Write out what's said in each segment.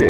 藤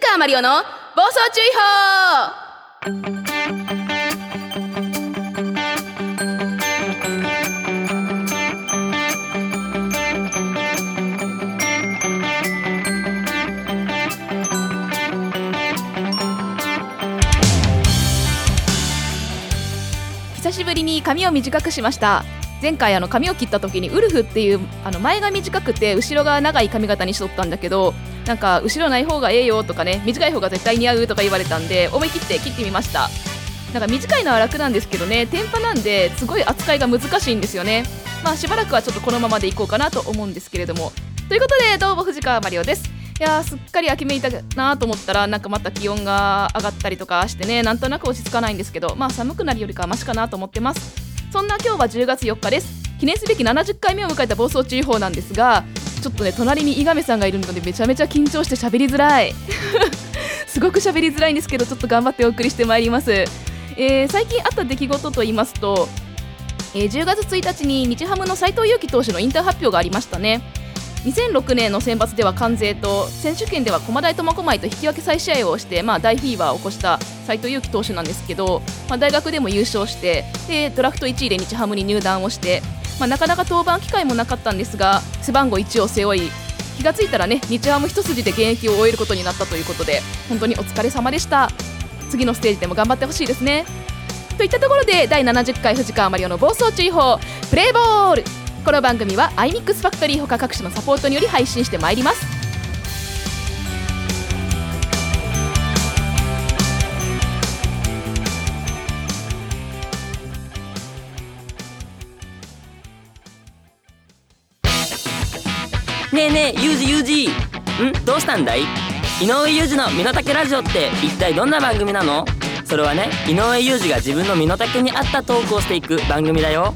川マリオの暴走注意報久しぶりに髪を短くしました。前回あの髪を切った時にウルフっていうあの前が短くて後ろが長い髪型にしとったんだけどなんか後ろない方がええよとかね短い方が絶対似合うとか言われたんで思い切って切ってみました。なんか短いのは楽なんですけどね天パなんですごい扱いが難しいんですよね。まあしばらくはちょっとこのままでいこうかなと思うんですけれども。ということでどうも藤川マリオです。いやすっかり秋めいたなと思ったらなんかまた気温が上がったりとかしてねなんとなく落ち着かないんですけどまあ寒くなるよりかはマシかなと思ってます。そんな今日は10月4日です。記念すべき70回目を迎えた暴走注意報なんですがちょっとね隣に伊亀さんがいるのでめちゃめちゃ緊張して喋りづらい。すごく喋りづらいんですけどちょっと頑張ってお送りしてまいります、えー最近あった出来事と言いますと、えー10月1日に日ハムの斎藤佑樹投手の引退発表がありましたね。2006年の選抜では関西と選手権では駒大苫小牧と引き分け再試合をして、まあ、大フィーバーを起こした斉藤佑樹投手なんですけど、まあ、大学でも優勝してでドラフト1位で日ハムに入団をして、まあ、なかなか登板機会もなかったんですが背番号1を背負い気がついたらね日ハム一筋で現役を終えることになったということで本当にお疲れ様でした。次のステージでも頑張ってほしいですね。といったところで第70回藤川マリオの暴走注意報プレーボール。この番組は iMix ファクトリーほか各種のサポートにより配信してまいります。ねえねえユージユージ。ん？どうしたんだい？井上裕二の身の丈ラジオって一体どんな番組なの？それはね井上裕二が自分の身の丈に合ったトークをしていく番組だよ。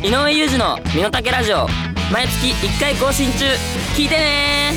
井上裕二の身の丈ラジオ。毎月1回更新中。聞いてね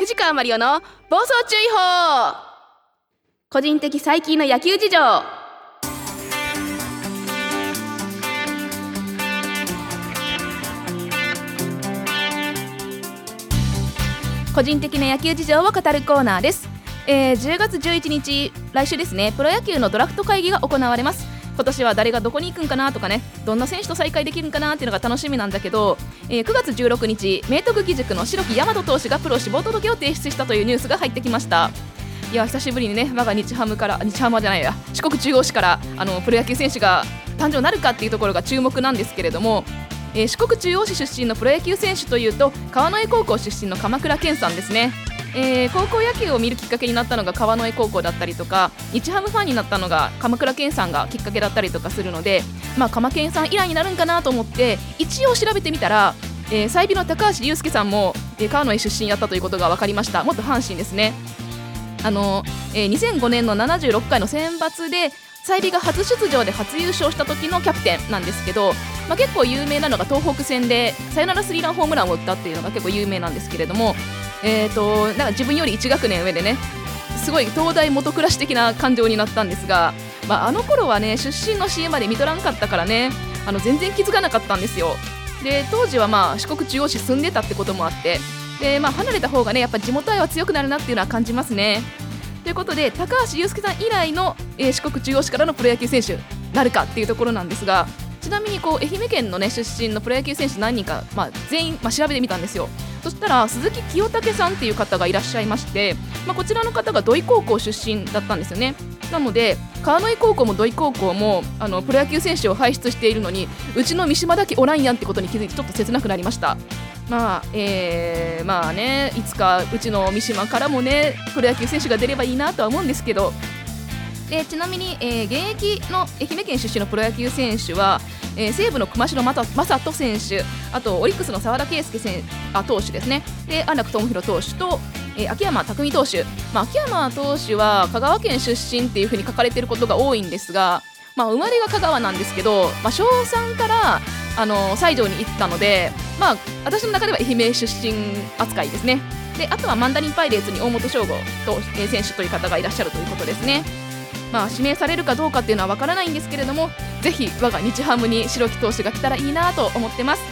藤川マリオの暴走注意報。個人的最近の野球事情。個人的な野球事情を語るコーナーです、えー10月11日来週ですね。プロ野球のドラフト会議が行われます。今年は誰がどこに行くんかなとかね。どんな選手と再会できるんかなっていうのが楽しみなんだけど、えー9月16日明徳義塾の白木大和投手がプロ志望届を提出したというニュースが入ってきました。いや久しぶりにね我が日ハムから日ハムじゃないや四国中央市からあのプロ野球選手が誕生なるかっていうところが注目なんですけれども、えー四国中央市出身のプロ野球選手というと川之江高校出身の鎌倉健さんですね、えー高校野球を見るきっかけになったのが川之江高校だったりとか日ハムファンになったのが鎌倉健さんがきっかけだったりとかするので、まあ、鎌健さん以来になるんかなと思って一応調べてみたら、えー、済美の高橋祐介さんも、えー川之江出身やったということが分かりました。元阪神ですね。あの、えー2005年の76回の選抜で済美が初出場で初優勝した時のキャプテンなんですけど、まあ、結構有名なのが東北戦でサヨナラスリーランホームランを打ったっていうのが結構有名なんですけれども、えー、となんか自分より1学年上でねすごい東大元暮らし的な感情になったんですが、まあ、あの頃はね出身の CM まで見とらんかったからねあの全然気づかなかったんですよ。で当時はまあ四国中央市住んでたってこともあってで、まあ、離れた方がねやっぱ地元愛は強くなるなっていうのは感じますね。ということで高橋祐介さん以来の、えー四国中央市からのプロ野球選手なるかっていうところなんですがちなみにこう愛媛県の、ね、出身のプロ野球選手何人か、まあ、全員、まあ、調べてみたんですよ。そしたら鈴木清武さんっていう方がいらっしゃいまして、まあ、こちらの方が土井高校出身だったんですよね。なので川之江高校も土井高校もあのプロ野球選手を輩出しているのにうちの三島だけおらんやんってことに気づいてちょっと切なくなりました。まあえーまあねいつかうちの三島からもねプロ野球選手が出ればいいなとは思うんですけど。でちなみに、えー現役の愛媛県出身のプロ野球選手は、えー西武の熊代正人選手あとオリックスの澤田圭佑選あ投手ですね。で安楽智弘投手と、えー秋山匠投手、まあ、秋山投手は香川県出身っていうふうに書かれていることが多いんですがまあ、生まれが香川なんですけど、まあ、小3からあの西条に行ったので、まあ、私の中では愛媛出身扱いですね。であとはマンダリンパイレーツに大本翔吾と、え選手という方がいらっしゃるということですね。まあ指名されるかどうかっていうのはわからないんですけれどもぜひ我が日ハムに白木投手が来たらいいなと思ってます。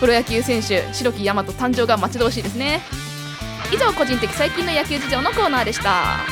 プロ野球選手白木大和誕生が待ち遠しいですね。以上個人的最近の野球事情のコーナーでした。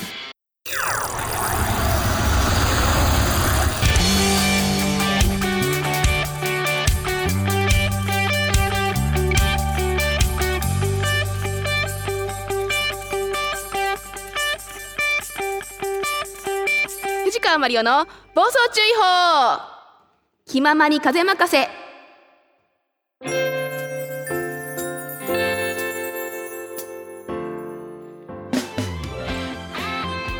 マリオの暴走注意報。気ままに風任せ。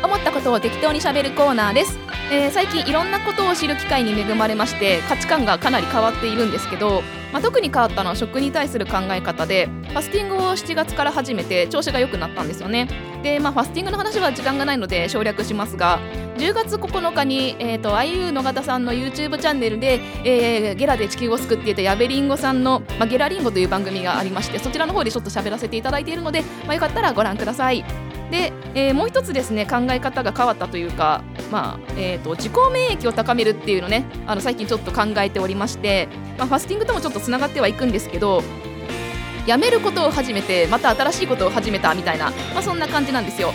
思ったことを適当にしゃべるコーナーです、えー最近いろんなことを知る機会に恵まれまして価値観がかなり変わっているんですけど、まあ、特に変わったのは食に対する考え方でファスティングを7月から始めて調子が良くなったんですよねで、まあ、ファスティングの話は時間がないので省略しますが10月9日に、えー、と IU 野方さんの YouTube チャンネルで、えーゲラで地球を救っていた矢部りんごさんの、まあ、ゲラリンゴという番組がありましてそちらの方でちょっと喋らせていただいているので、まあ、よかったらご覧ください。で、えーもう一つですね考え方が変わったというか、まあえー、と自己免疫を高めるっていうのねあの最近ちょっと考えておりまして、まあ、ファスティングともちょっとつながってはいくんですけどやめることを始めてまた新しいことを始めたみたいな、まあ、そんな感じなんですよ。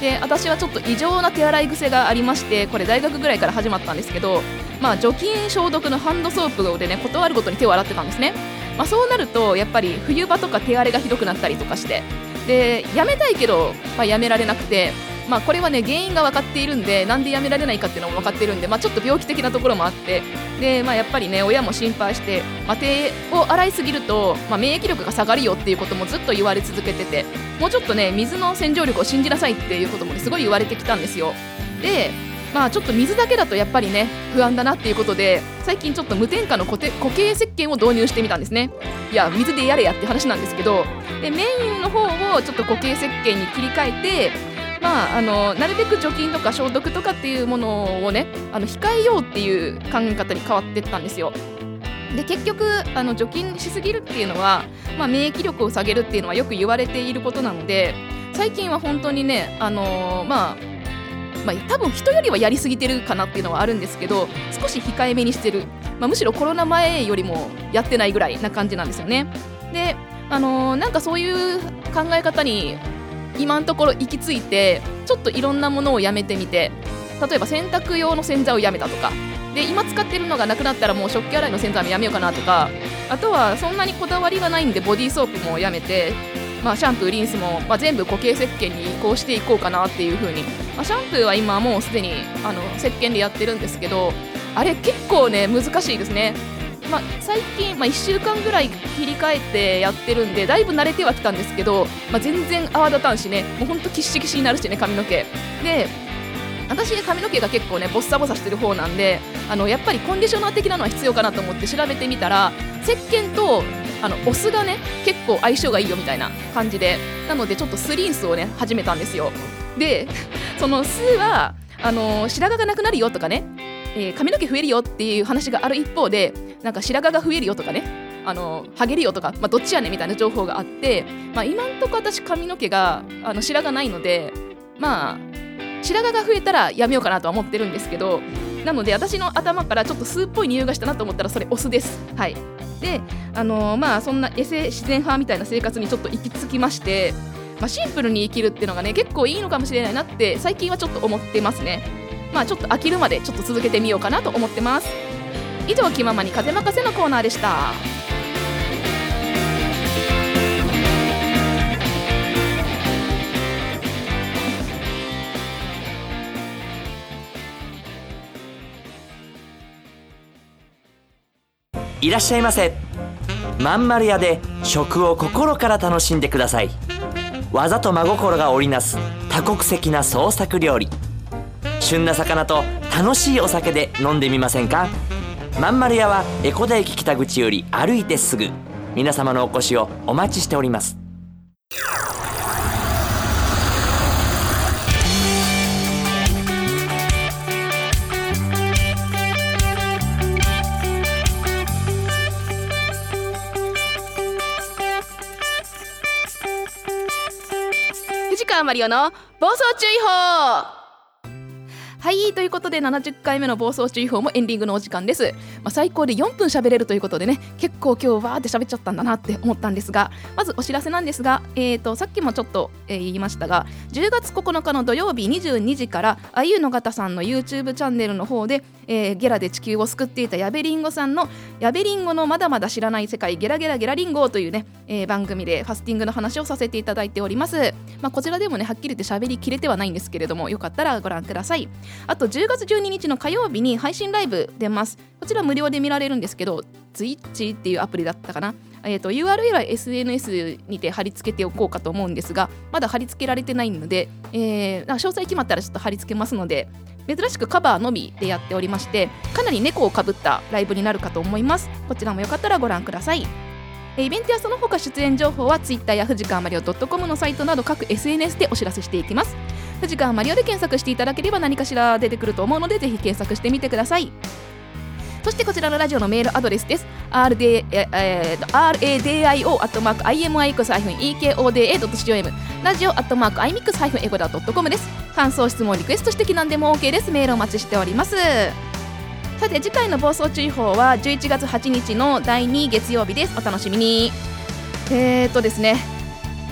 で私はちょっと異常な手洗い癖がありましてこれ大学ぐらいから始まったんですけど、まあ、除菌消毒のハンドソープでね断るごとに手を洗ってたんですね、まあ、そうなるとやっぱり冬場とか手荒れがひどくなったりとかしてで辞めたいけど、まあ、やめられなくて、まあ、これはね原因が分かっているんでなんでやめられないかっていうのも分かっているんで、まあ、ちょっと病気的なところもあってで、まあ、やっぱりね親も心配して、まあ、手を洗いすぎると、まあ、免疫力が下がるよっていうこともずっと言われ続けててもうちょっとね水の洗浄力を信じなさいっていうこともねすごい言われてきたんですよ。でまあちょっと水だけだとやっぱりね不安だなっていうことで最近ちょっと無添加の固固形石鹸を導入してみたんですねいや水でやれやって話なんですけどでメインの方をちょっと固形石鹸に切り替えてまあ、あのなるべく除菌とか消毒とかっていうものをねあの控えようっていう考え方に変わってったんですよ。で結局あの除菌しすぎるっていうのは、まあ、免疫力を下げるっていうのはよく言われていることなので最近は本当にね、あのまあまあ、多分人よりはやりすぎてるかなっていうのはあるんですけど少し控えめにしてる、まあ、むしろコロナ前よりもやってないぐらいな感じなんですよね。で、あのーなんかそういう考え方に今のところ行き着いてちょっといろんなものをやめてみて例えば洗濯用の洗剤をやめたとか。で今使ってるのがなくなったらもう食器洗いの洗剤もやめようかなとか。あとはそんなにこだわりがないんでボディーソープもやめて、まあ、シャンプーリンスも、まあ、全部固形石鹸に移行していこうかなっていう風に、まあ、シャンプーは今もうすでにあの石鹸でやってるんですけどあれ結構ね難しいですね。まあ、最近、まあ、1週間ぐらい切り替えてやってるんでだいぶ慣れてはきたんですけど、まあ、全然泡立たんしねもうほんとキッシキシになるしね髪の毛。で私髪の毛が結構ねボッサボサしてる方なんであのやっぱりコンディショナー的なのは必要かなと思って調べてみたら石鹸とあのお酢がね結構相性がいいよみたいな感じでなのでちょっとスリンスをね始めたんですよ。でその酢はあの白髪がなくなるよとかねえー髪の毛増えるよっていう話がある一方でなんか白髪が増えるよとかねあのハゲるよとか、まあ、どっちやねみたいな情報があって、まあ、今んとこ私髪の毛があの白髪ないのでまあ白髪が増えたらやめようかなとは思ってるんですけどなので私の頭からちょっと酢っぽい匂いがしたなと思ったらそれお酢です。はい。であのーまあそんなエセ自然派みたいな生活にちょっと行き着きまして、まあ、シンプルに生きるっていうのがね結構いいのかもしれないなって最近はちょっと思ってますね。まあちょっと飽きるまでちょっと続けてみようかなと思ってます。以上気ままに風任せのコーナーでした。いらっしゃいませ。まんまる屋で食を心から楽しんでください。技と真心が織りなす多国籍な創作料理。旬な魚と楽しいお酒で飲んでみませんか？まんまる屋は江古田駅北口より歩いてすぐ。皆様のお越しをお待ちしております。マリオの暴走注意報。はいということで70回目の暴走注意報もエンディングのお時間です、まあ、最高で4分喋れるということでね結構今日わーって喋っちゃったんだなって思ったんですがまずお知らせなんですが、えー、とさっきもちょっと、えー言いましたが10月9日の土曜日22時からあゆの方さんの YouTube チャンネルの方で、えーゲラで地球を救っていた矢部りんごさんの「矢部りんごのまだまだ知らない世界ゲラゲラゲラリンゴ」というね、えー番組でファスティングの話をさせていただいております、まあ、こちらでもねはっきり言って喋りきれてはないんですけれどもよかったらご覧ください。あと10月12日の火曜日に配信ライブ出ます。こちら無料で見られるんですけど Twitch っていうアプリだったかな。えー、と URL は SNS にて貼り付けておこうかと思うんですがまだ貼り付けられてないので、えー詳細決まったらちょっと貼り付けますので珍しくカバーのみでやっておりましてかなり猫をかぶったライブになるかと思います。こちらもよかったらご覧ください。イベントやその他出演情報は Twitter や藤川マリオ .com のサイトなど各 SNS でお知らせしていきます。藤川マリオで検索していただければ何かしら出てくると思うのでぜひ検索してみてください。そしてこちらのラジオのメールアドレスです。RD ええーと radio.imix-ekoda.com ラジオ .imix-eko.com です。感想、質問、リクエスト指摘なんでも OK です。メールお待ちしております。さて次回の暴走注意報は11月8日の第2月曜日です。お楽しみに。えーとですね。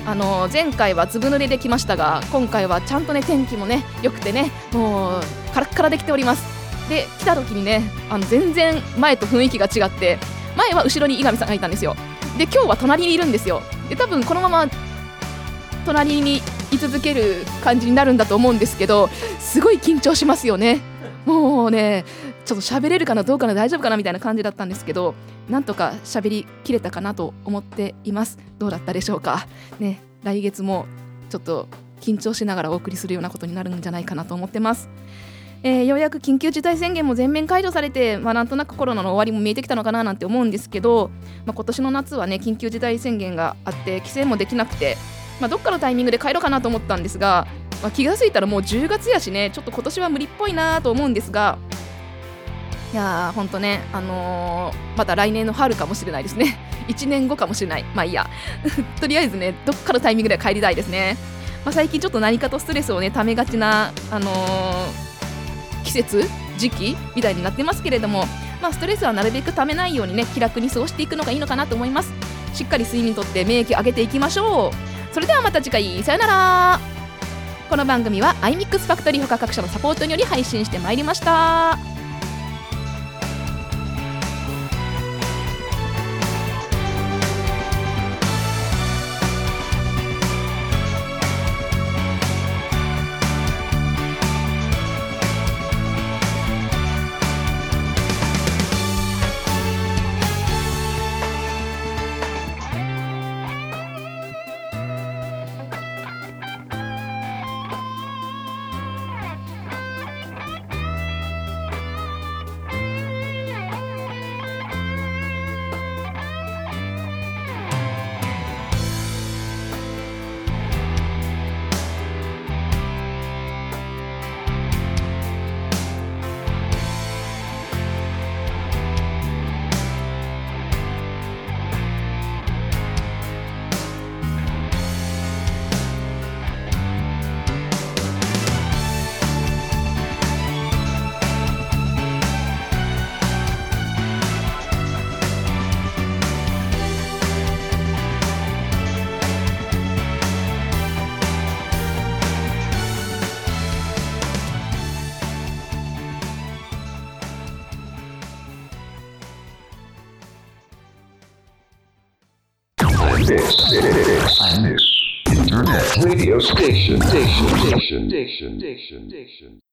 あの前回はずぶ濡れできましたが今回はちゃんとね天気もね良くてねもうカラッカラできておりますで来た時にねあの全然前と雰囲気が違って前は後ろに井上さんがいたんですよ。で今日は隣にいるんですよ。で多分このまま隣に居続ける感じになるんだと思うんですけどすごい緊張しますよね。もうねちょっと喋れるかなどうかな大丈夫かなみたいな感じだったんですけどなんとか喋りきれたかなと思っています。どうだったでしょうか。ね来月もちょっと緊張しながらお送りするようなことになるんじゃないかなと思ってます。えーようやく緊急事態宣言も全面解除されて、まあ、なんとなくコロナの終わりも見えてきたのかななんて思うんですけど、まあ、今年の夏はね緊急事態宣言があって規制もできなくて、まあ、どっかのタイミングで帰ろうかなと思ったんですが、まあ、気がついたらもう10月やしねちょっと今年は無理っぽいなと思うんですがいやーほんとね、あのーまた来年の春かもしれないですね。1年後かもしれない。まあいいや。とりあえずねどっかのタイミングで帰りたいですね、まあ、最近ちょっと何かとストレスをねためがちな、あのー節時期みたいになってますけれども、まあ、ストレスはなるべくためないようにね気楽に過ごしていくのがいいのかなと思います。しっかり睡眠とって免疫上げていきましょう。それではまた次回さよなら。この番組は iMix ファクトリー他各社のサポートにより配信してまいりました「diction, diction, diction, diction, diction, diction.